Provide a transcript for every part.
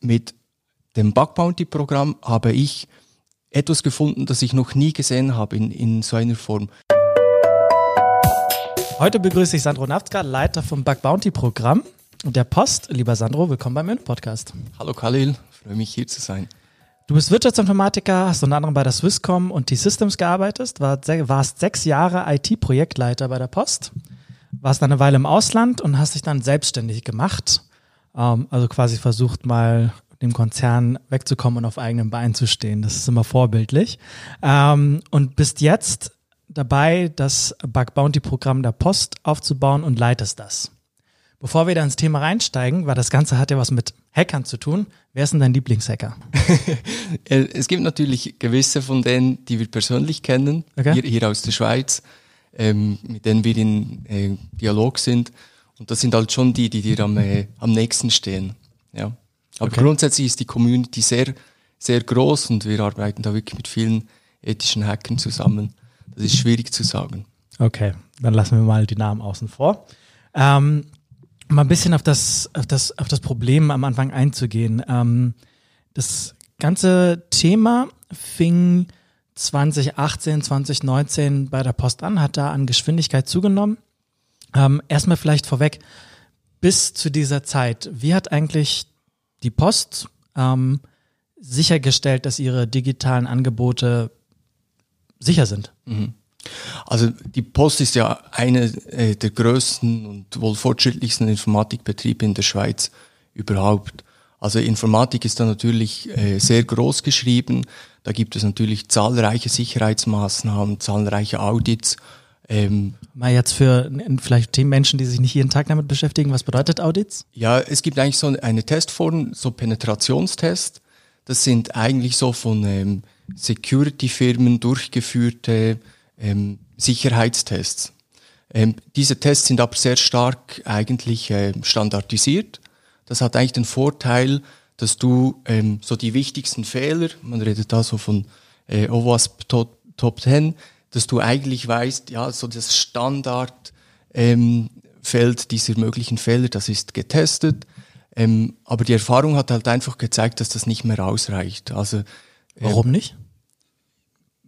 mit dem Bug Bounty Programm habe ich etwas gefunden, das ich noch nie gesehen habe in, in so einer Form. Heute begrüße ich Sandro Naftka, Leiter vom Bug Bounty Programm und der Post. Lieber Sandro, willkommen beim Ön Podcast. Hallo Khalil, freue mich hier zu sein. Du bist Wirtschaftsinformatiker, hast unter anderem bei der Swisscom und T-Systems gearbeitet, warst sechs Jahre IT-Projektleiter bei der Post, warst dann eine Weile im Ausland und hast dich dann selbstständig gemacht. Ähm, also quasi versucht mal dem Konzern wegzukommen und auf eigenem Bein zu stehen. Das ist immer vorbildlich. Ähm, und bist jetzt dabei, das Bug Bounty Programm der Post aufzubauen und leitest das. Bevor wir da ins Thema reinsteigen, weil das Ganze hat ja was mit Hackern zu tun. Wer ist denn dein Lieblingshacker? es gibt natürlich gewisse von denen, die wir persönlich kennen, okay. hier, hier, aus der Schweiz, ähm, mit denen wir in äh, Dialog sind. Und das sind halt schon die, die dir am, äh, am nächsten stehen. Ja. Aber okay. grundsätzlich ist die Community sehr, sehr groß und wir arbeiten da wirklich mit vielen ethischen Hackern zusammen. Das ist schwierig zu sagen. Okay, dann lassen wir mal die Namen außen vor. Ähm, mal ein bisschen auf das, auf das, auf das Problem am Anfang einzugehen. Ähm, das ganze Thema fing 2018, 2019 bei der Post an, hat da an Geschwindigkeit zugenommen. Ähm, erstmal vielleicht vorweg, bis zu dieser Zeit, wie hat eigentlich die Post ähm, sichergestellt, dass ihre digitalen Angebote sicher sind? Mhm. Also die Post ist ja eine äh, der größten und wohl fortschrittlichsten Informatikbetriebe in der Schweiz überhaupt. Also Informatik ist da natürlich äh, sehr groß geschrieben. Da gibt es natürlich zahlreiche Sicherheitsmaßnahmen, zahlreiche Audits. Ähm, Mal jetzt für vielleicht Menschen, die sich nicht jeden Tag damit beschäftigen, was bedeutet Audits? Ja, es gibt eigentlich so eine Testform, so Penetrationstest. Das sind eigentlich so von ähm, Security-Firmen durchgeführte ähm, Sicherheitstests. Ähm, diese Tests sind aber sehr stark eigentlich äh, standardisiert. Das hat eigentlich den Vorteil, dass du ähm, so die wichtigsten Fehler, man redet da so von äh, OWASP Top, Top 10, dass du eigentlich weißt, ja, so das Standardfeld ähm, dieser möglichen Fehler, das ist getestet. Ähm, aber die Erfahrung hat halt einfach gezeigt, dass das nicht mehr ausreicht. Also, Warum nicht?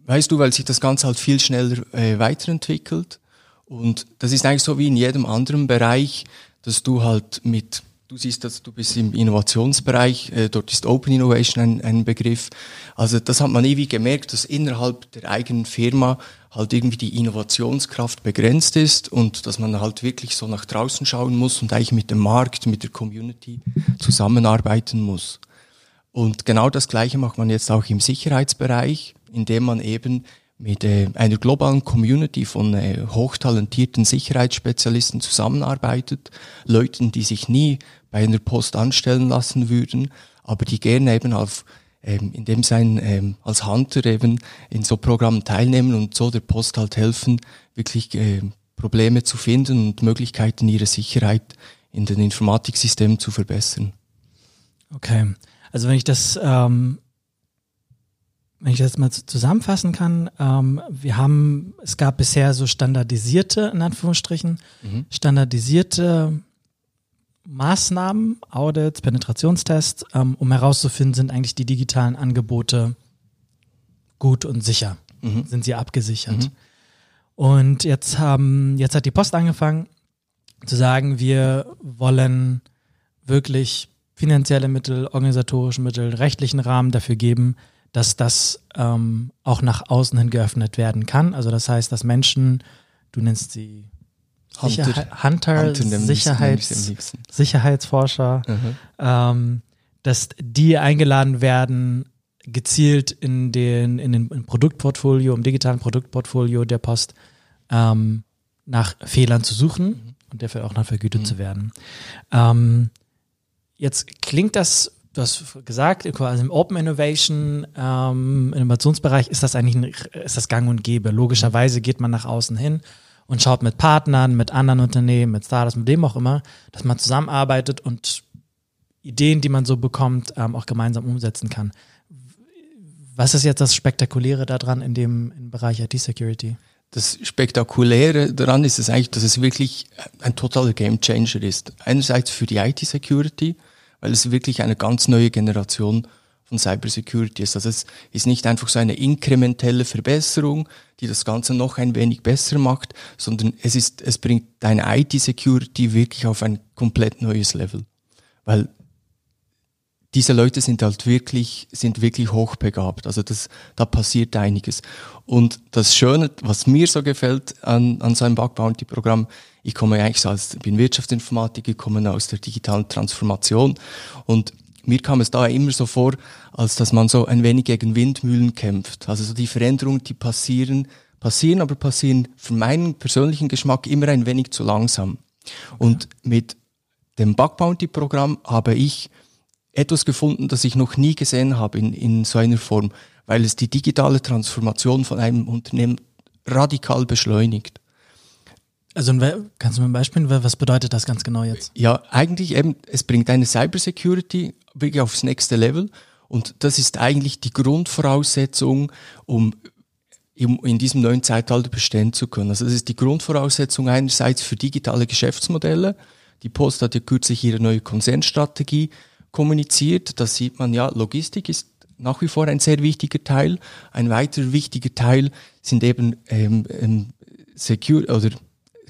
Weißt du, weil sich das Ganze halt viel schneller äh, weiterentwickelt. Und das ist eigentlich so wie in jedem anderen Bereich, dass du halt mit, du siehst, dass du bist im Innovationsbereich, äh, dort ist Open Innovation ein, ein Begriff. Also das hat man ewig gemerkt, dass innerhalb der eigenen Firma halt irgendwie die Innovationskraft begrenzt ist und dass man halt wirklich so nach draußen schauen muss und eigentlich mit dem Markt, mit der Community zusammenarbeiten muss. Und genau das Gleiche macht man jetzt auch im Sicherheitsbereich indem man eben mit äh, einer globalen Community von äh, hochtalentierten Sicherheitsspezialisten zusammenarbeitet, Leuten, die sich nie bei einer Post anstellen lassen würden, aber die gerne eben auf ähm, in dem sein ähm, als Hunter eben in so Programmen teilnehmen und so der Post halt helfen, wirklich äh, Probleme zu finden und Möglichkeiten ihrer Sicherheit in den Informatiksystemen zu verbessern. Okay, also wenn ich das ähm, wenn ich das mal zusammenfassen kann, ähm, wir haben, es gab bisher so standardisierte, in Anführungsstrichen, mhm. standardisierte Maßnahmen, Audits, Penetrationstests, ähm, um herauszufinden, sind eigentlich die digitalen Angebote gut und sicher? Mhm. Sind sie abgesichert? Mhm. Und jetzt haben, jetzt hat die Post angefangen zu sagen, wir wollen wirklich finanzielle Mittel, organisatorische Mittel, rechtlichen Rahmen dafür geben, dass das ähm, auch nach außen hin geöffnet werden kann. Also das heißt, dass Menschen, du nennst sie Hunter, Hunter, Hunter Sicherheits, Sicherheitsforscher, mhm. ähm, dass die eingeladen werden, gezielt in den, in den Produktportfolio, im digitalen Produktportfolio der Post ähm, nach Fehlern zu suchen mhm. und dafür auch nach vergütet mhm. zu werden. Ähm, jetzt klingt das du hast gesagt, quasi im Open Innovation, ähm, Innovationsbereich ist das eigentlich ein, ist das gang und gäbe. Logischerweise geht man nach außen hin und schaut mit Partnern, mit anderen Unternehmen, mit Startups, mit dem auch immer, dass man zusammenarbeitet und Ideen, die man so bekommt, ähm, auch gemeinsam umsetzen kann. Was ist jetzt das Spektakuläre daran in dem im Bereich IT-Security? Das Spektakuläre daran ist es eigentlich, dass es wirklich ein totaler Gamechanger ist. Einerseits für die IT-Security, weil es wirklich eine ganz neue Generation von Cybersecurity ist. Also es ist nicht einfach so eine inkrementelle Verbesserung, die das Ganze noch ein wenig besser macht, sondern es ist, es bringt deine IT-Security wirklich auf ein komplett neues Level. Weil diese Leute sind halt wirklich, sind wirklich hochbegabt. Also das, da passiert einiges. Und das Schöne, was mir so gefällt an, an so einem Bug Bounty Programm, ich komme eigentlich als, bin Wirtschaftsinformatiker, komme aus der digitalen Transformation und mir kam es da immer so vor, als dass man so ein wenig gegen Windmühlen kämpft. Also so die Veränderungen, die passieren, passieren, aber passieren für meinen persönlichen Geschmack immer ein wenig zu langsam. Und mit dem Bug Bounty Programm habe ich etwas gefunden, das ich noch nie gesehen habe in, in so einer Form, weil es die digitale Transformation von einem Unternehmen radikal beschleunigt. Also kannst du mir ein Beispiel, was bedeutet das ganz genau jetzt? Ja, eigentlich eben, es bringt eine Cybersecurity wirklich aufs nächste Level und das ist eigentlich die Grundvoraussetzung, um in diesem neuen Zeitalter bestehen zu können. Also das ist die Grundvoraussetzung einerseits für digitale Geschäftsmodelle. Die Post hat ja kürzlich ihre neue Konzernstrategie kommuniziert. Da sieht man ja, Logistik ist nach wie vor ein sehr wichtiger Teil. Ein weiterer wichtiger Teil sind eben ähm, ähm, Secure oder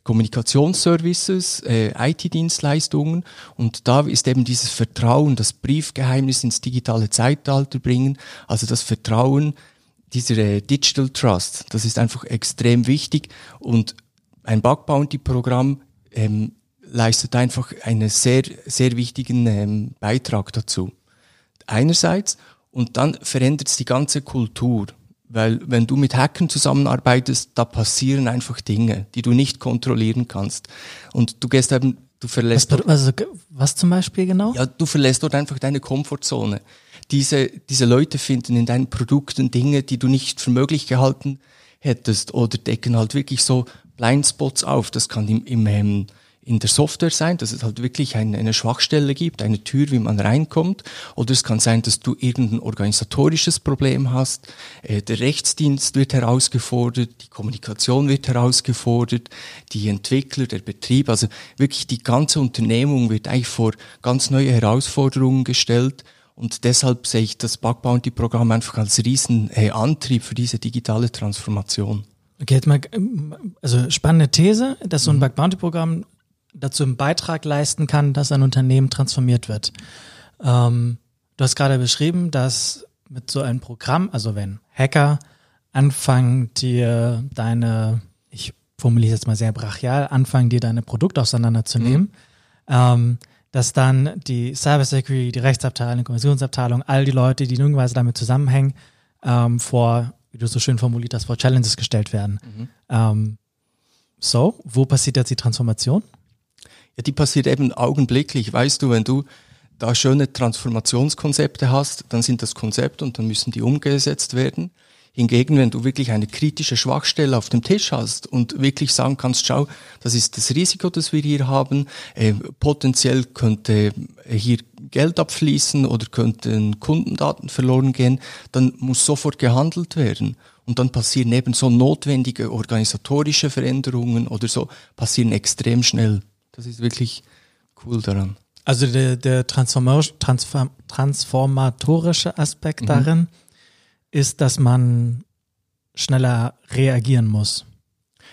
Kommunikationsservices, äh, IT-Dienstleistungen und da ist eben dieses Vertrauen, das Briefgeheimnis ins digitale Zeitalter bringen, also das Vertrauen, dieser äh, Digital Trust, das ist einfach extrem wichtig und ein Bug Bounty Programm ähm, leistet einfach einen sehr, sehr wichtigen ähm, Beitrag dazu. Einerseits und dann verändert es die ganze Kultur. Weil wenn du mit Hackern zusammenarbeitest, da passieren einfach Dinge, die du nicht kontrollieren kannst. Und du gehst eben, du verlässt was, dort, also, was zum Beispiel genau? Ja, du verlässt dort einfach deine Komfortzone. Diese, diese Leute finden in deinen Produkten Dinge, die du nicht für möglich gehalten hättest oder decken halt wirklich so Blindspots auf. Das kann im, im ähm, in der Software sein, dass es halt wirklich eine, eine Schwachstelle gibt, eine Tür, wie man reinkommt. Oder es kann sein, dass du irgendein organisatorisches Problem hast. Äh, der Rechtsdienst wird herausgefordert, die Kommunikation wird herausgefordert, die Entwickler, der Betrieb, also wirklich die ganze Unternehmung wird eigentlich vor ganz neue Herausforderungen gestellt. Und deshalb sehe ich das Bug Bounty Programm einfach als riesen äh, Antrieb für diese digitale Transformation. Okay, jetzt mal, also spannende These, dass so ein mhm. Bug Bounty Programm dazu einen Beitrag leisten kann, dass ein Unternehmen transformiert wird. Ähm, du hast gerade beschrieben, dass mit so einem Programm, also wenn Hacker anfangen, dir deine, ich formuliere es jetzt mal sehr brachial, anfangen, dir deine Produkte auseinanderzunehmen, mhm. ähm, dass dann die Cybersecurity, die Rechtsabteilung, die Kommissionsabteilung, all die Leute, die in irgendeiner Weise damit zusammenhängen, ähm, vor, wie du so schön formuliert hast, vor Challenges gestellt werden. Mhm. Ähm, so, wo passiert jetzt die Transformation? Ja, die passiert eben augenblicklich. Weißt du, wenn du da schöne Transformationskonzepte hast, dann sind das Konzepte und dann müssen die umgesetzt werden. Hingegen, wenn du wirklich eine kritische Schwachstelle auf dem Tisch hast und wirklich sagen kannst, schau, das ist das Risiko, das wir hier haben, äh, potenziell könnte hier Geld abfließen oder könnten Kundendaten verloren gehen, dann muss sofort gehandelt werden. Und dann passieren eben so notwendige organisatorische Veränderungen oder so, passieren extrem schnell. Das ist wirklich cool daran. Also der, der Transform Transform transformatorische Aspekt mhm. darin ist, dass man schneller reagieren muss.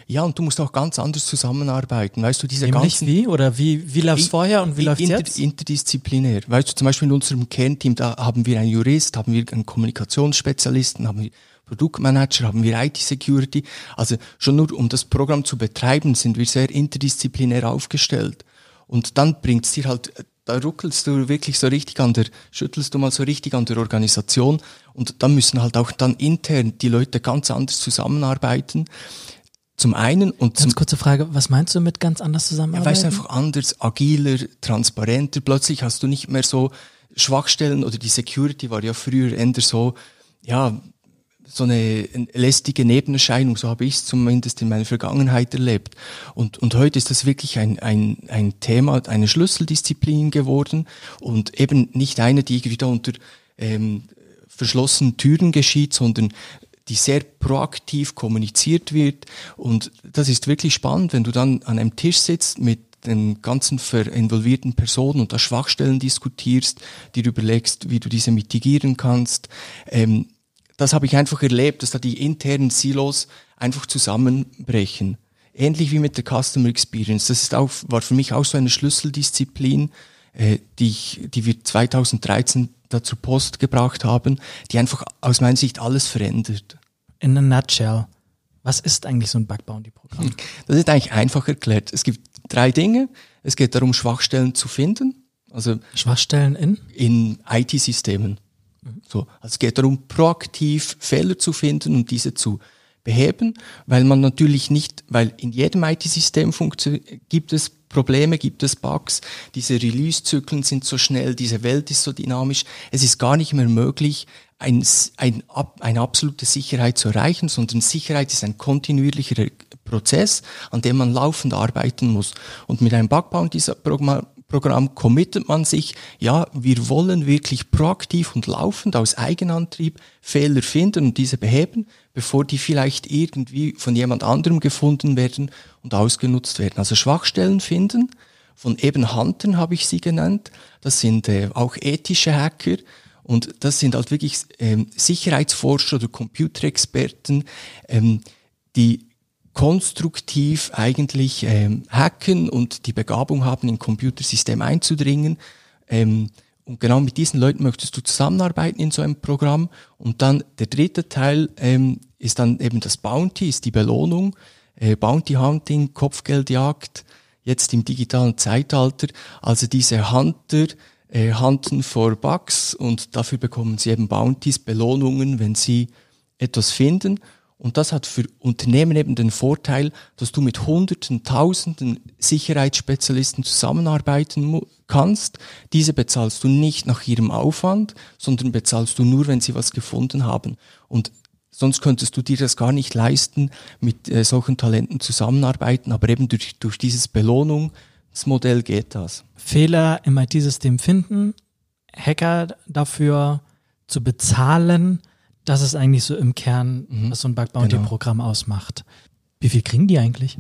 Ja, und du musst auch ganz anders zusammenarbeiten. Weißt du, diese Nämlich ganzen. wie? Oder wie, wie läuft es vorher und wie läuft es jetzt? Interdisziplinär. Weißt du, zum Beispiel in unserem Kernteam, da haben wir einen Jurist, haben wir einen Kommunikationsspezialisten, haben wir Produktmanager, haben wir IT-Security. Also schon nur um das Programm zu betreiben, sind wir sehr interdisziplinär aufgestellt. Und dann bringt's dir halt, da ruckelst du wirklich so richtig an der, schüttelst du mal so richtig an der Organisation und dann müssen halt auch dann intern die Leute ganz anders zusammenarbeiten. Zum einen und Ganz kurze Frage, was meinst du mit ganz anders zusammenarbeiten? Ja, weißt einfach anders, agiler, transparenter. Plötzlich hast du nicht mehr so Schwachstellen oder die Security war ja früher eher so, ja, so eine lästige Nebenerscheinung, so habe ich es zumindest in meiner Vergangenheit erlebt. Und, und heute ist das wirklich ein, ein, ein Thema, eine Schlüsseldisziplin geworden und eben nicht eine, die da unter ähm, verschlossenen Türen geschieht, sondern die sehr proaktiv kommuniziert wird. Und das ist wirklich spannend, wenn du dann an einem Tisch sitzt mit den ganzen involvierten Personen und da Schwachstellen diskutierst, dir überlegst, wie du diese mitigieren kannst. Ähm, das habe ich einfach erlebt, dass da die internen Silos einfach zusammenbrechen. Ähnlich wie mit der Customer Experience. Das ist auch, war für mich auch so eine Schlüsseldisziplin, äh, die, ich, die wir 2013 dazu Post gebracht haben, die einfach aus meiner Sicht alles verändert. In a nutshell. Was ist eigentlich so ein Bug Bounty Programm? Das ist eigentlich einfach erklärt. Es gibt drei Dinge. Es geht darum, Schwachstellen zu finden. Also Schwachstellen in? In IT-Systemen. So, also es geht darum, proaktiv Fehler zu finden und diese zu beheben, weil man natürlich nicht, weil in jedem IT-System gibt es Probleme, gibt es Bugs, diese Release-Zyklen sind so schnell, diese Welt ist so dynamisch, es ist gar nicht mehr möglich, ein, ein, eine absolute Sicherheit zu erreichen, sondern Sicherheit ist ein kontinuierlicher Prozess, an dem man laufend arbeiten muss. Und mit einem Bug Bounty Programm committet man sich, ja, wir wollen wirklich proaktiv und laufend aus Eigenantrieb Fehler finden und diese beheben, bevor die vielleicht irgendwie von jemand anderem gefunden werden und ausgenutzt werden. Also Schwachstellen finden, von eben Huntern habe ich sie genannt, das sind äh, auch ethische Hacker, und das sind halt wirklich ähm, Sicherheitsforscher oder Computerexperten, ähm, die konstruktiv eigentlich ähm, hacken und die Begabung haben, in Computersystem einzudringen. Ähm, und genau mit diesen Leuten möchtest du zusammenarbeiten in so einem Programm. Und dann der dritte Teil ähm, ist dann eben das Bounty, ist die Belohnung. Äh, Bounty Hunting, Kopfgeldjagd, jetzt im digitalen Zeitalter. Also diese Hunter äh, hunten vor Bugs und dafür bekommen sie eben Bounties, Belohnungen, wenn sie etwas finden. Und das hat für Unternehmen eben den Vorteil, dass du mit Hunderten, Tausenden Sicherheitsspezialisten zusammenarbeiten kannst. Diese bezahlst du nicht nach ihrem Aufwand, sondern bezahlst du nur, wenn sie was gefunden haben. Und sonst könntest du dir das gar nicht leisten, mit äh, solchen Talenten zusammenarbeiten. Aber eben durch, durch dieses Belohnungsmodell geht das. Fehler im IT-System finden, Hacker dafür zu bezahlen, das ist eigentlich so im Kern, mhm. was so ein Bug Bounty genau. Ausmacht. Wie viel kriegen die eigentlich?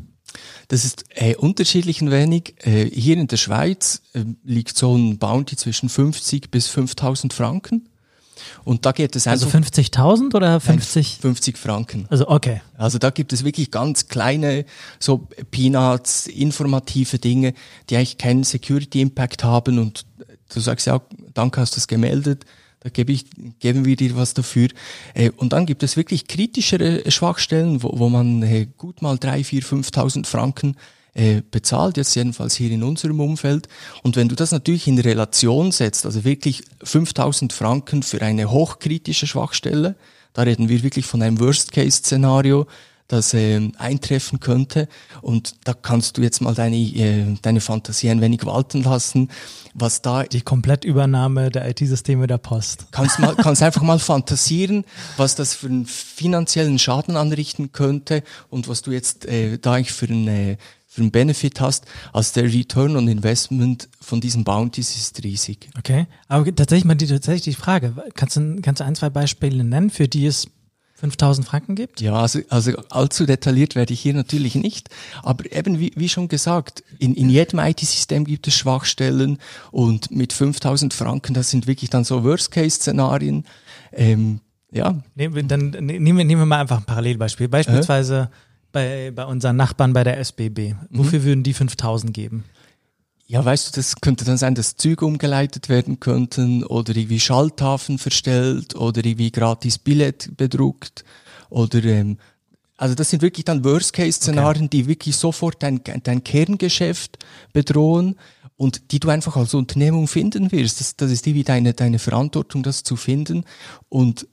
Das ist äh, unterschiedlich ein wenig. Äh, hier in der Schweiz äh, liegt so ein Bounty zwischen 50 bis 5000 Franken. Und da geht es also einfach. Also 50.000 oder 50? 50 Franken. Also okay. Also da gibt es wirklich ganz kleine, so Peanuts, informative Dinge, die eigentlich keinen Security Impact haben und du sagst ja, danke hast du es gemeldet da gebe ich, geben wir dir was dafür. Äh, und dann gibt es wirklich kritischere Schwachstellen, wo, wo man äh, gut mal drei, vier, 5.000 Franken äh, bezahlt, jetzt jedenfalls hier in unserem Umfeld. Und wenn du das natürlich in Relation setzt, also wirklich 5.000 Franken für eine hochkritische Schwachstelle, da reden wir wirklich von einem Worst-Case-Szenario, das äh, eintreffen könnte. Und da kannst du jetzt mal deine, äh, deine Fantasie ein wenig walten lassen, was da... Die Komplettübernahme der IT-Systeme der Post. Kannst, mal, kannst einfach mal fantasieren, was das für einen finanziellen Schaden anrichten könnte und was du jetzt äh, da eigentlich für einen, äh, für einen Benefit hast. Also der Return on Investment von diesen Bounties ist riesig. Okay, aber tatsächlich mal die, tatsächlich die Frage, kannst du, kannst du ein, zwei Beispiele nennen, für die es 5000 Franken gibt? Ja, also, also allzu detailliert werde ich hier natürlich nicht. Aber eben wie, wie schon gesagt, in, in jedem IT-System gibt es Schwachstellen und mit 5000 Franken, das sind wirklich dann so Worst-Case-Szenarien. Ähm, ja. Nehmen dann nehmen wir, nehmen wir mal einfach ein Parallelbeispiel. Beispielsweise äh? bei, bei unseren Nachbarn bei der SBB. Wofür mhm. würden die 5000 geben? Ja, weißt du, das könnte dann sein, dass Züge umgeleitet werden könnten oder irgendwie Schalltafen verstellt oder irgendwie gratis Billett bedruckt oder ähm, also das sind wirklich dann Worst-Case-Szenarien, okay. die wirklich sofort dein, dein Kerngeschäft bedrohen und die du einfach als Unternehmung finden wirst. Das, das ist die wie deine, deine Verantwortung, das zu finden. Und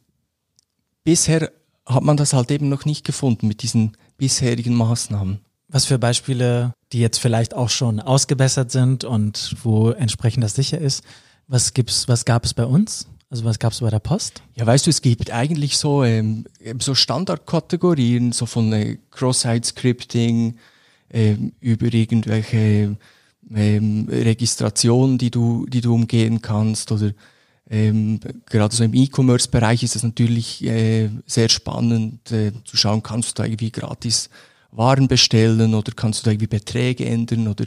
bisher hat man das halt eben noch nicht gefunden mit diesen bisherigen Maßnahmen. Was für Beispiele, die jetzt vielleicht auch schon ausgebessert sind und wo entsprechend das sicher ist, was gibt's, was gab es bei uns? Also was gab es bei der Post? Ja, weißt du, es gibt eigentlich so, ähm, so Standardkategorien, so von äh, Cross-Site-Scripting ähm, über irgendwelche ähm, Registrationen, die du, die du umgehen kannst oder ähm, gerade so im E-Commerce-Bereich ist es natürlich äh, sehr spannend äh, zu schauen, kannst du da irgendwie gratis waren bestellen oder kannst du da irgendwie Beträge ändern oder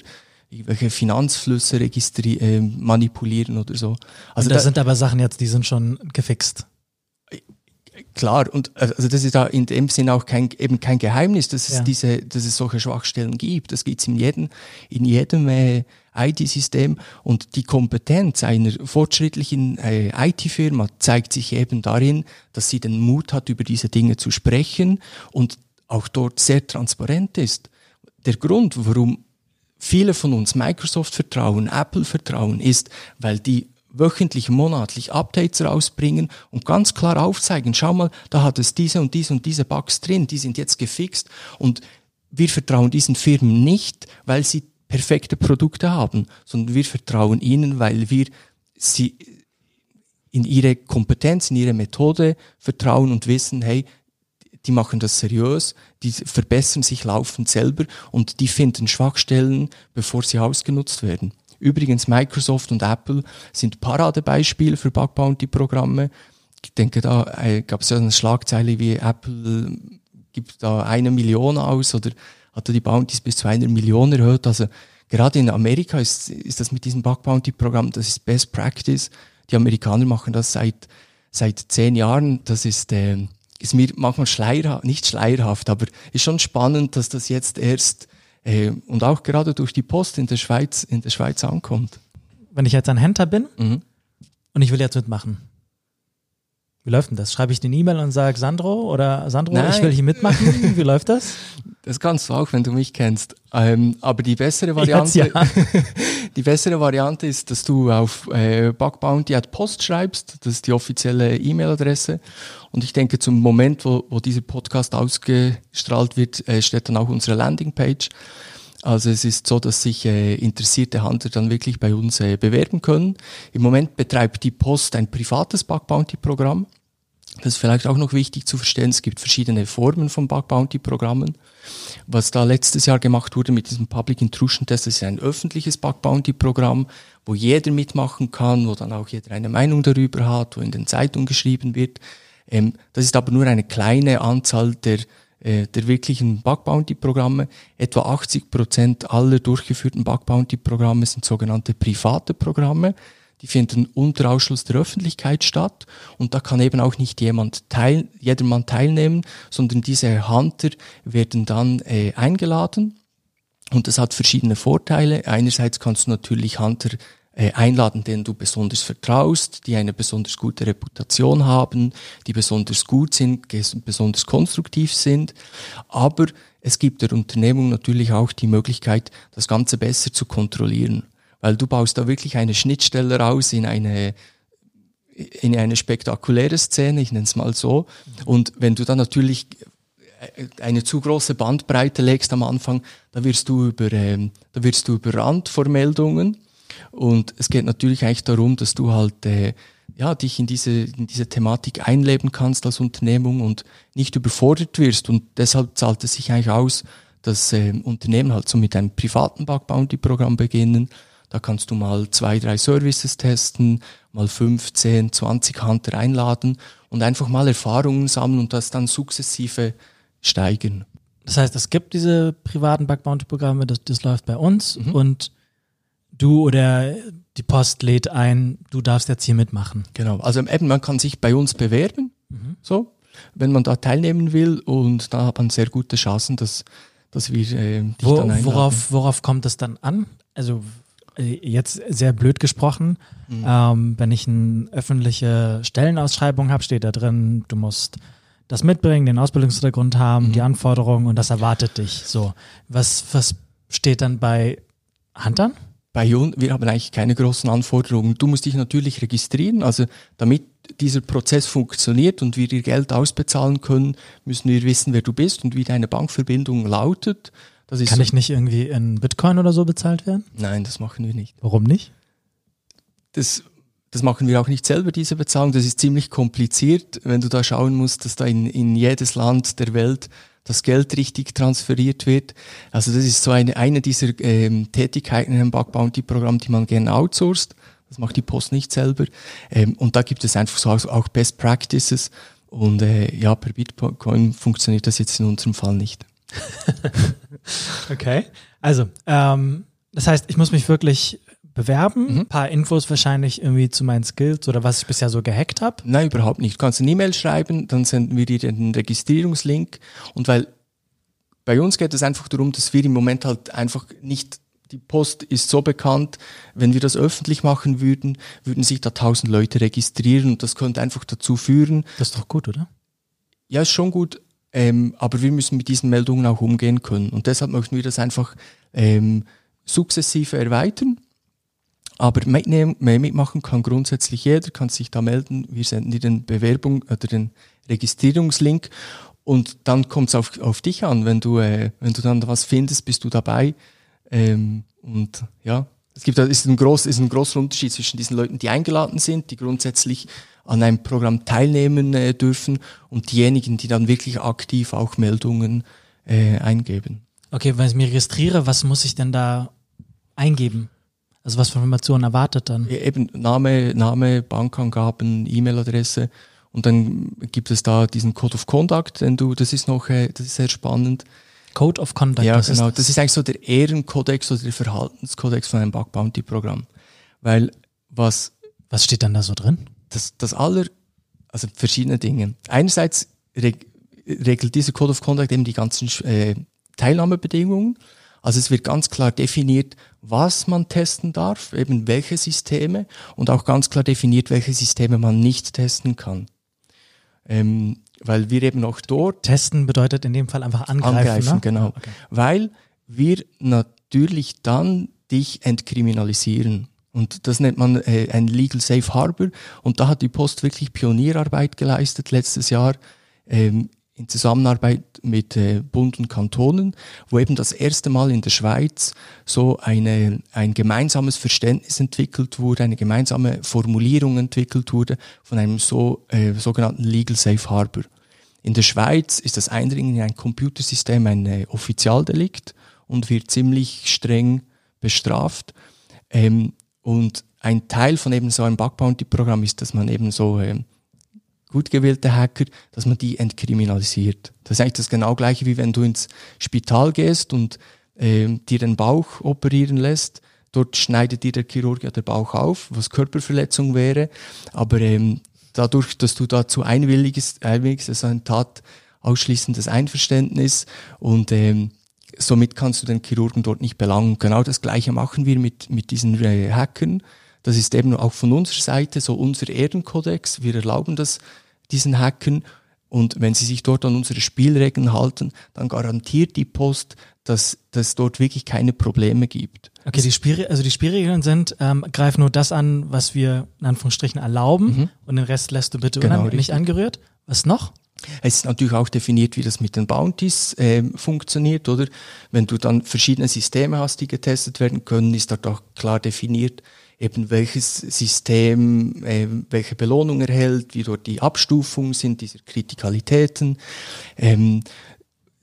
irgendwelche Finanzflüsse registri äh, manipulieren oder so. Also das da, sind aber Sachen jetzt, die sind schon gefixt. Klar, und äh, also das ist da in dem Sinn auch kein, eben kein Geheimnis, dass es ja. diese, dass es solche Schwachstellen gibt. Das gibt es in jedem, in jedem äh, IT-System und die Kompetenz einer fortschrittlichen äh, IT-Firma zeigt sich eben darin, dass sie den Mut hat, über diese Dinge zu sprechen und auch dort sehr transparent ist. Der Grund, warum viele von uns Microsoft vertrauen, Apple vertrauen, ist, weil die wöchentlich, monatlich Updates rausbringen und ganz klar aufzeigen, schau mal, da hat es diese und diese und diese Bugs drin, die sind jetzt gefixt und wir vertrauen diesen Firmen nicht, weil sie perfekte Produkte haben, sondern wir vertrauen ihnen, weil wir sie in ihre Kompetenz, in ihre Methode vertrauen und wissen, hey, die machen das seriös, die verbessern sich laufend selber und die finden Schwachstellen, bevor sie ausgenutzt werden. Übrigens, Microsoft und Apple sind Paradebeispiele für Bug Bounty Programme. Ich denke, da äh, gab es ja eine Schlagzeile wie Apple gibt da eine Million aus oder hat er die Bounties bis zu einer Million erhöht. Also gerade in Amerika ist, ist das mit diesem Bug Bounty Programm, das ist Best Practice. Die Amerikaner machen das seit, seit zehn Jahren. Das ist, äh, ist mir manchmal schleierhaft, nicht schleierhaft, aber ist schon spannend, dass das jetzt erst äh, und auch gerade durch die Post in der Schweiz, in der Schweiz ankommt. Wenn ich jetzt ein Händler bin mhm. und ich will jetzt mitmachen, wie läuft denn das? Schreibe ich den E-Mail und sage Sandro oder Sandro, Nein. ich will hier mitmachen. Wie läuft das? Das kannst du auch, wenn du mich kennst. Ähm, aber die bessere Variante, ja. die bessere Variante ist, dass du auf äh, Bugbounty at Post schreibst. Das ist die offizielle E-Mail-Adresse. Und ich denke, zum Moment, wo, wo dieser Podcast ausgestrahlt wird, äh, steht dann auch unsere Landingpage. Also es ist so, dass sich äh, interessierte Handler dann wirklich bei uns äh, bewerben können. Im Moment betreibt die Post ein privates Bug Bounty Programm. Das ist vielleicht auch noch wichtig zu verstehen. Es gibt verschiedene Formen von Bug Bounty Programmen. Was da letztes Jahr gemacht wurde mit diesem Public Intrusion Test, das ist ein öffentliches Bug Bounty Programm, wo jeder mitmachen kann, wo dann auch jeder eine Meinung darüber hat, wo in den Zeitungen geschrieben wird. Ähm, das ist aber nur eine kleine Anzahl der der wirklichen Bug Bounty Programme. Etwa 80 Prozent aller durchgeführten Bug Bounty Programme sind sogenannte private Programme. Die finden unter Ausschluss der Öffentlichkeit statt und da kann eben auch nicht jemand teil, jedermann teilnehmen, sondern diese Hunter werden dann äh, eingeladen und das hat verschiedene Vorteile. Einerseits kannst du natürlich Hunter äh, einladen, denen du besonders vertraust, die eine besonders gute Reputation haben, die besonders gut sind, besonders konstruktiv sind. Aber es gibt der Unternehmung natürlich auch die Möglichkeit, das Ganze besser zu kontrollieren. Weil du baust da wirklich eine Schnittstelle raus in eine, in eine spektakuläre Szene, ich nenne es mal so. Und wenn du dann natürlich äh, eine zu große Bandbreite legst am Anfang, da wirst du über, ähm, da wirst du überrannt vor Meldungen und es geht natürlich eigentlich darum, dass du halt äh, ja, dich in diese, in diese Thematik einleben kannst als Unternehmung und nicht überfordert wirst. Und deshalb zahlt es sich eigentlich aus, dass äh, Unternehmen halt so mit einem privaten Bug Bounty Programm beginnen. Da kannst du mal zwei, drei Services testen, mal 15, 20 Hunter einladen und einfach mal Erfahrungen sammeln und das dann sukzessive steigern. Das heißt, es gibt diese privaten Bug Bounty Programme, das, das läuft bei uns mhm. und du oder die Post lädt ein, du darfst jetzt hier mitmachen. Genau, also eben man kann sich bei uns bewerben, mhm. so, wenn man da teilnehmen will und da hat man sehr gute Chancen, dass, dass wir äh, dich Wo, dann einladen. Worauf, worauf kommt es dann an? Also äh, jetzt sehr blöd gesprochen, mhm. ähm, wenn ich eine öffentliche Stellenausschreibung habe, steht da drin, du musst das mitbringen, den Ausbildungshintergrund haben, mhm. die Anforderungen und das erwartet dich. So, was, was steht dann bei Huntern? Bei uns, wir haben eigentlich keine großen Anforderungen. Du musst dich natürlich registrieren, also damit dieser Prozess funktioniert und wir dir Geld ausbezahlen können, müssen wir wissen, wer du bist und wie deine Bankverbindung lautet. Kann so ich nicht irgendwie in Bitcoin oder so bezahlt werden? Nein, das machen wir nicht. Warum nicht? Das, das machen wir auch nicht selber, diese Bezahlung. Das ist ziemlich kompliziert, wenn du da schauen musst, dass da in, in jedes Land der Welt das Geld richtig transferiert wird. Also das ist so eine, eine dieser ähm, Tätigkeiten im Bug Bounty Programm, die man gerne outsourced. Das macht die Post nicht selber. Ähm, und da gibt es einfach so auch Best Practices. Und äh, ja, per Bitcoin funktioniert das jetzt in unserem Fall nicht. okay. Also, ähm, Das heißt, ich muss mich wirklich bewerben, mhm. ein paar Infos wahrscheinlich irgendwie zu meinen Skills oder was ich bisher so gehackt habe? Nein, überhaupt nicht. Du kannst eine E-Mail schreiben, dann senden wir dir den Registrierungslink und weil bei uns geht es einfach darum, dass wir im Moment halt einfach nicht die Post ist so bekannt, wenn wir das öffentlich machen würden, würden sich da tausend Leute registrieren und das könnte einfach dazu führen. Das ist doch gut, oder? Ja, ist schon gut, ähm, aber wir müssen mit diesen Meldungen auch umgehen können und deshalb möchten wir das einfach ähm, sukzessive erweitern. Aber mitnehmen, mitmachen kann grundsätzlich jeder, kann sich da melden. Wir senden dir den Bewerbung oder den Registrierungslink und dann kommt es auf, auf dich an. Wenn du, äh, wenn du dann was findest, bist du dabei. Ähm, und ja, es gibt ist ein, groß, ist ein großer Unterschied zwischen diesen Leuten, die eingeladen sind, die grundsätzlich an einem Programm teilnehmen äh, dürfen und diejenigen, die dann wirklich aktiv auch Meldungen äh, eingeben. Okay, wenn ich mich registriere, was muss ich denn da eingeben? Also was für Informationen erwartet dann? Eben Name, Name, Bankangaben, E-Mail-Adresse und dann gibt es da diesen Code of Conduct, den du, das ist noch, äh, das ist sehr spannend. Code of Conduct. Ja, genau. Das? das ist eigentlich so der Ehrenkodex oder der Verhaltenskodex von einem Bug Bounty Programm. Weil was. Was steht dann da so drin? Das, das aller, also verschiedene Dinge. Einerseits reg, regelt dieser Code of Conduct eben die ganzen äh, Teilnahmebedingungen. Also es wird ganz klar definiert, was man testen darf, eben welche Systeme und auch ganz klar definiert, welche Systeme man nicht testen kann. Ähm, weil wir eben auch dort. Testen bedeutet in dem Fall einfach angreifen. Angreifen, ne? genau. Okay. Weil wir natürlich dann dich entkriminalisieren. Und das nennt man äh, ein Legal Safe Harbor. Und da hat die Post wirklich Pionierarbeit geleistet letztes Jahr. Ähm, in Zusammenarbeit mit äh, Bund und Kantonen, wo eben das erste Mal in der Schweiz so eine, ein gemeinsames Verständnis entwickelt wurde, eine gemeinsame Formulierung entwickelt wurde von einem so, äh, sogenannten Legal Safe Harbor. In der Schweiz ist das Eindringen in ein Computersystem ein äh, Offizialdelikt und wird ziemlich streng bestraft. Ähm, und ein Teil von eben so einem Bug Bounty Programm ist, dass man eben so ähm, gut gewählte Hacker, dass man die entkriminalisiert. Das ist eigentlich das genau gleiche, wie wenn du ins Spital gehst und äh, dir den Bauch operieren lässt. Dort schneidet dir der Chirurg ja der Bauch auf, was Körperverletzung wäre. Aber ähm, dadurch, dass du dazu einwilligst, einwilligst ist ein Tat ausschließendes Einverständnis und ähm, somit kannst du den Chirurgen dort nicht belangen. Genau das Gleiche machen wir mit, mit diesen äh, Hackern. Das ist eben auch von unserer Seite so unser Ehrenkodex. Wir erlauben das diesen Hackern. Und wenn sie sich dort an unsere Spielregeln halten, dann garantiert die Post, dass es dort wirklich keine Probleme gibt. Okay, die Spiel, also die Spielregeln sind, ähm, greif nur das an, was wir in Anführungsstrichen erlauben mhm. und den Rest lässt du bitte genau, nicht angerührt. Was noch? Es ist natürlich auch definiert, wie das mit den Bounties äh, funktioniert, oder? Wenn du dann verschiedene Systeme hast, die getestet werden können, ist dort auch klar definiert, eben welches System äh, welche Belohnung erhält, wie dort die Abstufungen sind dieser Kritikalitäten. Ähm,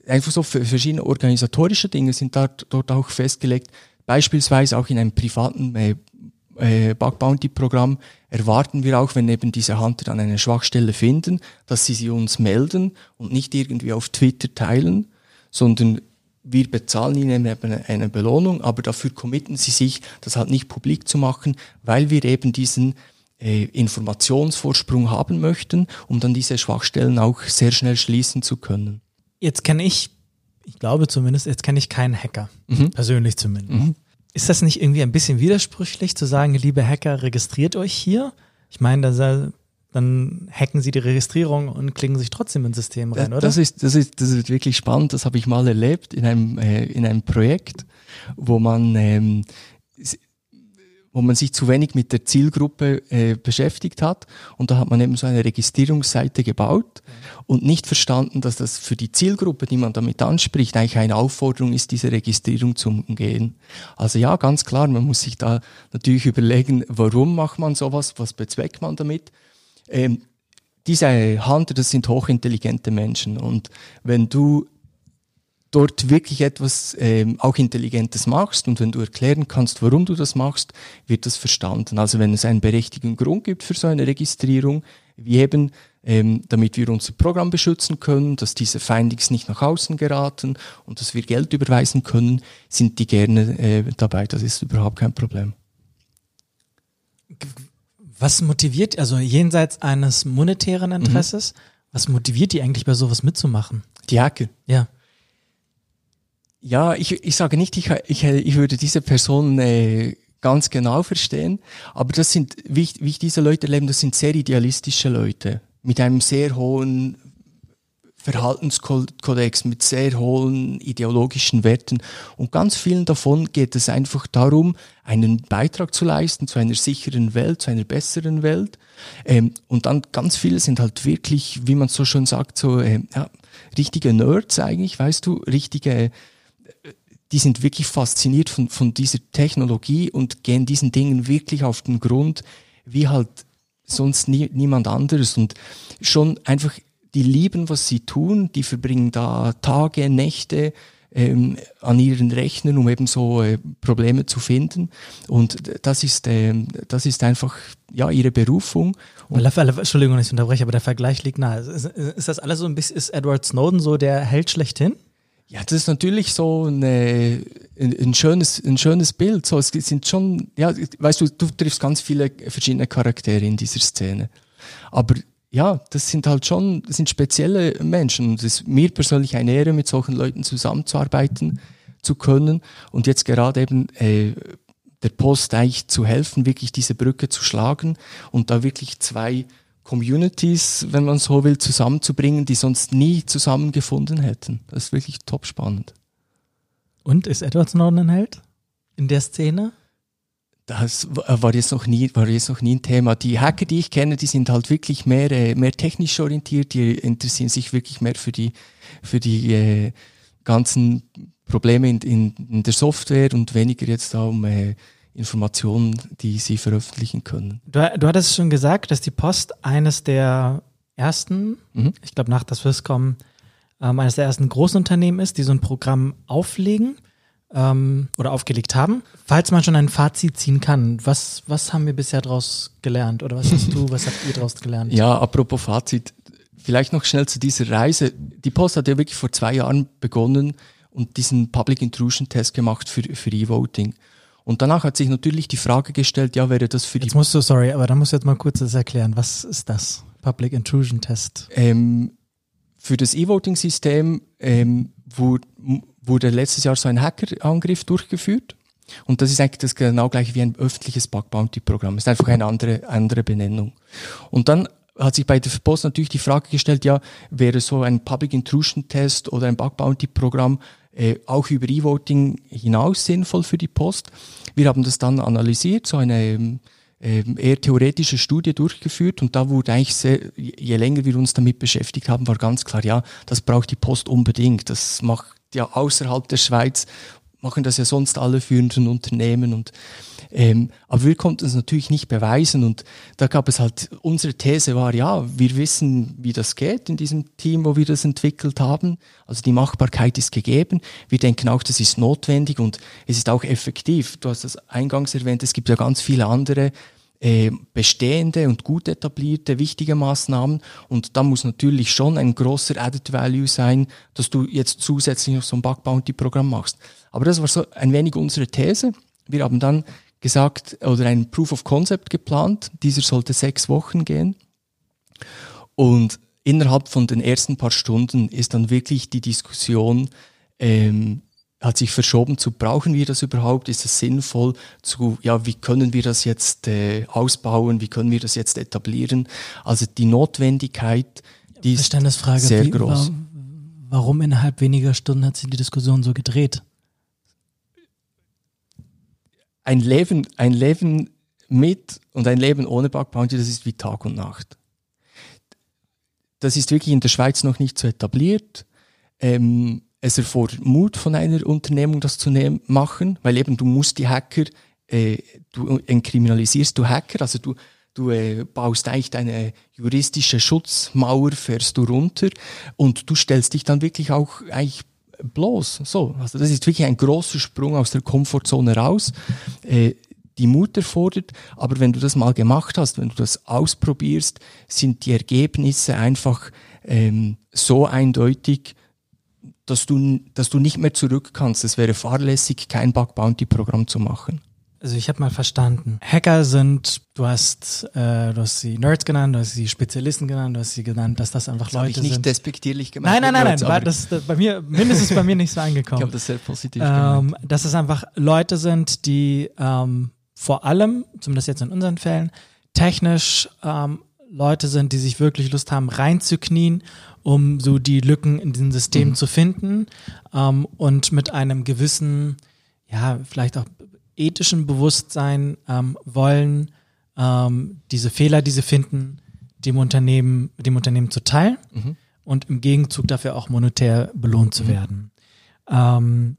einfach so verschiedene organisatorische Dinge sind dort, dort auch festgelegt. Beispielsweise auch in einem privaten äh, äh, Bug Bounty Programm erwarten wir auch, wenn eben diese Hunter dann eine Schwachstelle finden, dass sie sie uns melden und nicht irgendwie auf Twitter teilen, sondern wir bezahlen ihnen eben eine Belohnung, aber dafür committen sie sich, das halt nicht publik zu machen, weil wir eben diesen äh, Informationsvorsprung haben möchten, um dann diese Schwachstellen auch sehr schnell schließen zu können. Jetzt kenne ich, ich glaube zumindest, jetzt kenne ich keinen Hacker, mhm. persönlich zumindest. Mhm. Ist das nicht irgendwie ein bisschen widersprüchlich zu sagen, liebe Hacker, registriert euch hier? Ich meine, da dann hacken sie die Registrierung und klicken sich trotzdem ins System rein, oder? Das ist, das ist, das ist wirklich spannend. Das habe ich mal erlebt in einem, äh, in einem Projekt, wo man, ähm, wo man sich zu wenig mit der Zielgruppe äh, beschäftigt hat. Und da hat man eben so eine Registrierungsseite gebaut und nicht verstanden, dass das für die Zielgruppe, die man damit anspricht, eigentlich eine Aufforderung ist, diese Registrierung zu umgehen. Also ja, ganz klar, man muss sich da natürlich überlegen, warum macht man sowas, was bezweckt man damit ähm, diese Hunter, das sind hochintelligente Menschen und wenn du dort wirklich etwas ähm, auch Intelligentes machst und wenn du erklären kannst, warum du das machst, wird das verstanden. Also wenn es einen berechtigten Grund gibt für so eine Registrierung, wie eben ähm, damit wir unser Programm beschützen können, dass diese Findings nicht nach außen geraten und dass wir Geld überweisen können, sind die gerne äh, dabei. Das ist überhaupt kein Problem. Was motiviert, also jenseits eines monetären Interesses, mhm. was motiviert die eigentlich bei sowas mitzumachen? Die Hacker? Ja. Ja, ich, ich sage nicht, ich, ich, ich würde diese Person äh, ganz genau verstehen, aber das sind, wie ich, wie ich diese Leute erlebe, das sind sehr idealistische Leute mit einem sehr hohen Verhaltenskodex, mit sehr hohen ideologischen Werten. Und ganz vielen davon geht es einfach darum, einen Beitrag zu leisten zu einer sicheren Welt, zu einer besseren Welt. Ähm, und dann ganz viele sind halt wirklich, wie man so schon sagt, so äh, ja, richtige Nerds eigentlich, weißt du, richtige, äh, die sind wirklich fasziniert von, von dieser Technologie und gehen diesen Dingen wirklich auf den Grund, wie halt sonst nie, niemand anderes und schon einfach, die lieben, was sie tun, die verbringen da Tage, Nächte ähm, an ihren Rechnern, um eben so äh, Probleme zu finden und das ist, äh, das ist einfach ja ihre Berufung. Und Entschuldigung, ich unterbreche, aber der Vergleich liegt nahe. Ist, ist das alles so ein bisschen, ist Edward Snowden so der Held schlechthin? Ja, das ist natürlich so eine, ein, ein, schönes, ein schönes Bild. So, es sind schon, ja, weißt du, du triffst ganz viele verschiedene Charaktere in dieser Szene. Aber ja, das sind halt schon, das sind spezielle Menschen. Es ist mir persönlich eine Ehre, mit solchen Leuten zusammenzuarbeiten zu können. Und jetzt gerade eben äh, der Post eigentlich zu helfen, wirklich diese Brücke zu schlagen und da wirklich zwei Communities, wenn man so will, zusammenzubringen, die sonst nie zusammengefunden hätten. Das ist wirklich top spannend. Und ist Edward Snowden ein Held in der Szene? Das war jetzt noch nie, war jetzt noch nie ein Thema. Die Hacker, die ich kenne, die sind halt wirklich mehr, äh, mehr technisch orientiert, die interessieren sich wirklich mehr für die, für die äh, ganzen Probleme in, in, in, der Software und weniger jetzt da um äh, Informationen, die sie veröffentlichen können. Du, du hattest schon gesagt, dass die Post eines der ersten, mhm. ich glaube nach das Swisscom, ähm, eines der ersten Großunternehmen ist, die so ein Programm auflegen ähm, oder aufgelegt haben. Falls man schon ein Fazit ziehen kann, was, was haben wir bisher daraus gelernt oder was hast du, was habt ihr daraus gelernt? Ja, apropos Fazit, vielleicht noch schnell zu dieser Reise. Die Post hat ja wirklich vor zwei Jahren begonnen und diesen Public Intrusion Test gemacht für, für E-Voting. Und danach hat sich natürlich die Frage gestellt, ja, wäre das für die. Jetzt musst du, sorry, aber da musst du jetzt mal kurz das erklären. Was ist das? Public Intrusion Test? Ähm, für das E-Voting-System ähm, wurde, wurde letztes Jahr so ein Hackerangriff durchgeführt. Und das ist eigentlich das genau gleiche wie ein öffentliches Bug Bounty Programm. Ist einfach eine andere, andere Benennung. Und dann hat sich bei der Post natürlich die Frage gestellt, ja, wäre so ein Public Intrusion Test oder ein Bug Bounty Programm äh, auch über E-Voting hinaus sinnvoll für die Post. Wir haben das dann analysiert, so eine äh, eher theoretische Studie durchgeführt und da wurde eigentlich sehr, je länger wir uns damit beschäftigt haben, war ganz klar, ja, das braucht die Post unbedingt. Das macht ja außerhalb der Schweiz, machen das ja sonst alle führenden Unternehmen und ähm, aber wir konnten es natürlich nicht beweisen und da gab es halt, unsere These war, ja, wir wissen, wie das geht in diesem Team, wo wir das entwickelt haben. Also die Machbarkeit ist gegeben. Wir denken auch, das ist notwendig und es ist auch effektiv. Du hast das eingangs erwähnt, es gibt ja ganz viele andere äh, bestehende und gut etablierte wichtige Maßnahmen und da muss natürlich schon ein großer Added Value sein, dass du jetzt zusätzlich noch so ein Bug Bounty Programm machst. Aber das war so ein wenig unsere These. Wir haben dann gesagt oder ein Proof of Concept geplant. Dieser sollte sechs Wochen gehen. Und innerhalb von den ersten paar Stunden ist dann wirklich die Diskussion, ähm, hat sich verschoben zu, brauchen wir das überhaupt? Ist es sinnvoll zu, ja, wie können wir das jetzt äh, ausbauen? Wie können wir das jetzt etablieren? Also die Notwendigkeit, die ist sehr wie, groß. Warum innerhalb weniger Stunden hat sich die Diskussion so gedreht? ein Leben, ein Leben mit und ein Leben ohne Bug Bounty, das ist wie Tag und Nacht. Das ist wirklich in der Schweiz noch nicht so etabliert. Ähm, es erfordert Mut von einer Unternehmung, das zu nehmen, machen, weil eben du musst die Hacker, äh, du entkriminalisierst du Hacker, also du, du äh, baust eigentlich deine juristische Schutzmauer, fährst du runter und du stellst dich dann wirklich auch eigentlich bloß. So, also das ist wirklich ein großer Sprung aus der Komfortzone raus. Äh, die Mut erfordert. Aber wenn du das mal gemacht hast, wenn du das ausprobierst, sind die Ergebnisse einfach ähm, so eindeutig, dass du, dass du nicht mehr zurück kannst. Es wäre fahrlässig, kein Bug Bounty Programm zu machen. Also ich habe mal verstanden. Hacker sind, du hast, äh, du hast sie Nerds genannt, du hast sie Spezialisten genannt, du hast sie genannt, dass das einfach das Leute ich nicht sind. despektierlich gemacht. Nein, nein, nein, nein, war das, das, bei mir mindestens bei mir nicht so angekommen. ich habe das sehr positiv ähm, Dass es einfach Leute sind, die ähm, vor allem, zumindest jetzt in unseren Fällen, technisch ähm, Leute sind, die sich wirklich Lust haben, reinzuknien, um so die Lücken in diesem System mhm. zu finden ähm, und mit einem gewissen, ja, vielleicht auch ethischen Bewusstsein ähm, wollen, ähm, diese Fehler, die sie finden, dem Unternehmen, dem Unternehmen zu teilen mhm. und im Gegenzug dafür auch monetär belohnt zu mhm. werden. Ähm,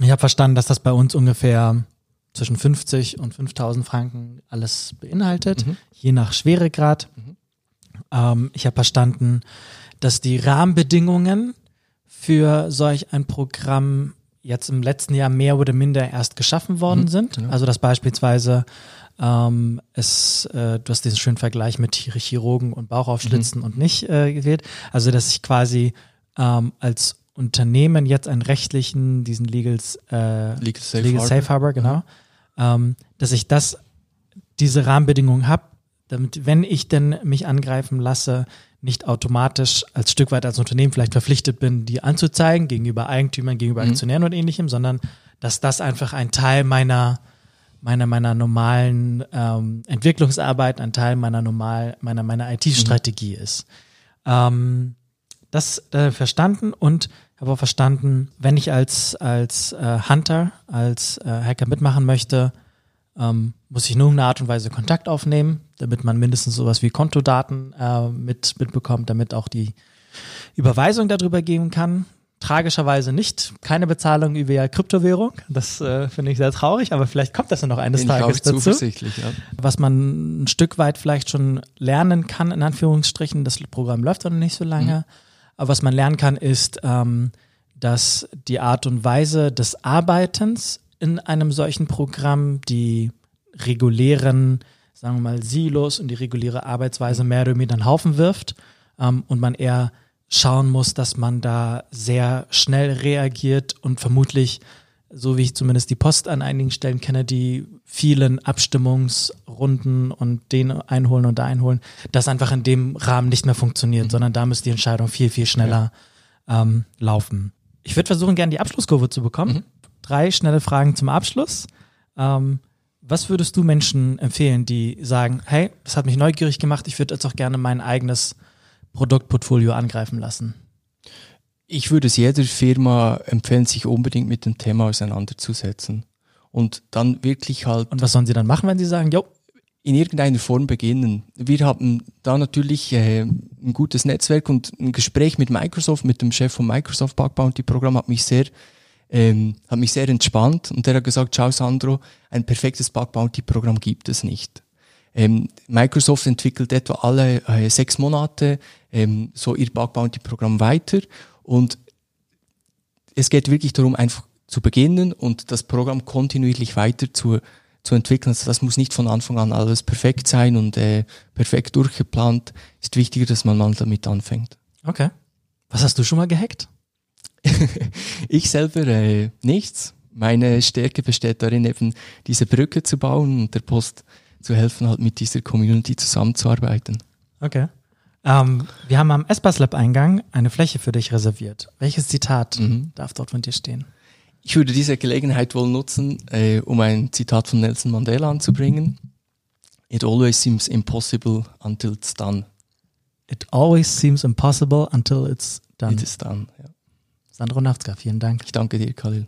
ich habe verstanden, dass das bei uns ungefähr zwischen 50 und 5000 Franken alles beinhaltet, mhm. je nach Schweregrad. Mhm. Ähm, ich habe verstanden, dass die Rahmenbedingungen für solch ein Programm jetzt im letzten Jahr mehr oder minder erst geschaffen worden mhm, sind. Genau. Also dass beispielsweise ähm, es, äh, du hast diesen schönen Vergleich mit Chirurgen und Bauchaufschlitzen mhm. und nicht äh, gewählt. Also dass ich quasi ähm, als Unternehmen jetzt einen rechtlichen, diesen Legals, äh, Legal, Safe, Legal Harbor. Safe Harbor, genau, mhm. ähm, dass ich das, diese Rahmenbedingungen habe, damit, wenn ich denn mich angreifen lasse, nicht automatisch als Stück weit als Unternehmen vielleicht verpflichtet bin, die anzuzeigen gegenüber Eigentümern, gegenüber mhm. Aktionären und ähnlichem, sondern dass das einfach ein Teil meiner meiner meiner normalen ähm, Entwicklungsarbeit, ein Teil meiner normal meiner meiner IT-Strategie mhm. ist. Ähm, das äh, verstanden und habe auch verstanden, wenn ich als als äh, Hunter, als äh, Hacker mitmachen möchte, ähm, muss ich nur in einer Art und Weise Kontakt aufnehmen, damit man mindestens sowas wie Kontodaten äh, mit, mitbekommt, damit auch die Überweisung darüber geben kann. Tragischerweise nicht, keine Bezahlung über Kryptowährung. Das äh, finde ich sehr traurig, aber vielleicht kommt das ja noch eines Bin Tages ich dazu. Zuversichtlich, ja. Was man ein Stück weit vielleicht schon lernen kann, in Anführungsstrichen, das Programm läuft noch nicht so lange, mhm. Aber was man lernen kann, ist, ähm, dass die Art und Weise des Arbeitens in einem solchen Programm die regulären, sagen wir mal, Silos und die reguläre Arbeitsweise mehr oder weniger in den Haufen wirft ähm, und man eher schauen muss, dass man da sehr schnell reagiert und vermutlich, so wie ich zumindest die Post an einigen Stellen kenne, die vielen Abstimmungsrunden und den einholen und da einholen, das einfach in dem Rahmen nicht mehr funktioniert, mhm. sondern da müsste die Entscheidung viel, viel schneller ja. ähm, laufen. Ich würde versuchen, gerne die Abschlusskurve zu bekommen. Mhm drei schnelle Fragen zum Abschluss. Ähm, was würdest du Menschen empfehlen, die sagen, hey, das hat mich neugierig gemacht, ich würde jetzt auch gerne mein eigenes Produktportfolio angreifen lassen? Ich würde es jeder Firma empfehlen, sich unbedingt mit dem Thema auseinanderzusetzen. Und dann wirklich halt. Und was sollen sie dann machen, wenn sie sagen, jo? In irgendeiner Form beginnen. Wir haben da natürlich äh, ein gutes Netzwerk und ein Gespräch mit Microsoft, mit dem Chef vom Microsoft Bug Bounty Programm hat mich sehr ähm, hat mich sehr entspannt und der hat gesagt, ciao Sandro, ein perfektes Bug Bounty Programm gibt es nicht. Ähm, Microsoft entwickelt etwa alle äh, sechs Monate ähm, so ihr Bug Bounty Programm weiter und es geht wirklich darum, einfach zu beginnen und das Programm kontinuierlich weiter zu, zu entwickeln. Also das muss nicht von Anfang an alles perfekt sein und äh, perfekt durchgeplant. Ist wichtiger, dass man mal damit anfängt. Okay. Was hast du schon mal gehackt? ich selber äh, nichts. Meine Stärke besteht darin, eben diese Brücke zu bauen und der Post zu helfen, halt mit dieser Community zusammenzuarbeiten. Okay. Ähm, wir haben am Espas Lab Eingang eine Fläche für dich reserviert. Welches Zitat mhm. darf dort von dir stehen? Ich würde diese Gelegenheit wohl nutzen, äh, um ein Zitat von Nelson Mandela anzubringen. It always seems impossible until it's done. It always seems impossible until it's done. It is done, ja. Sandro Nafzka, vielen Dank. Ich danke dir, Khalil.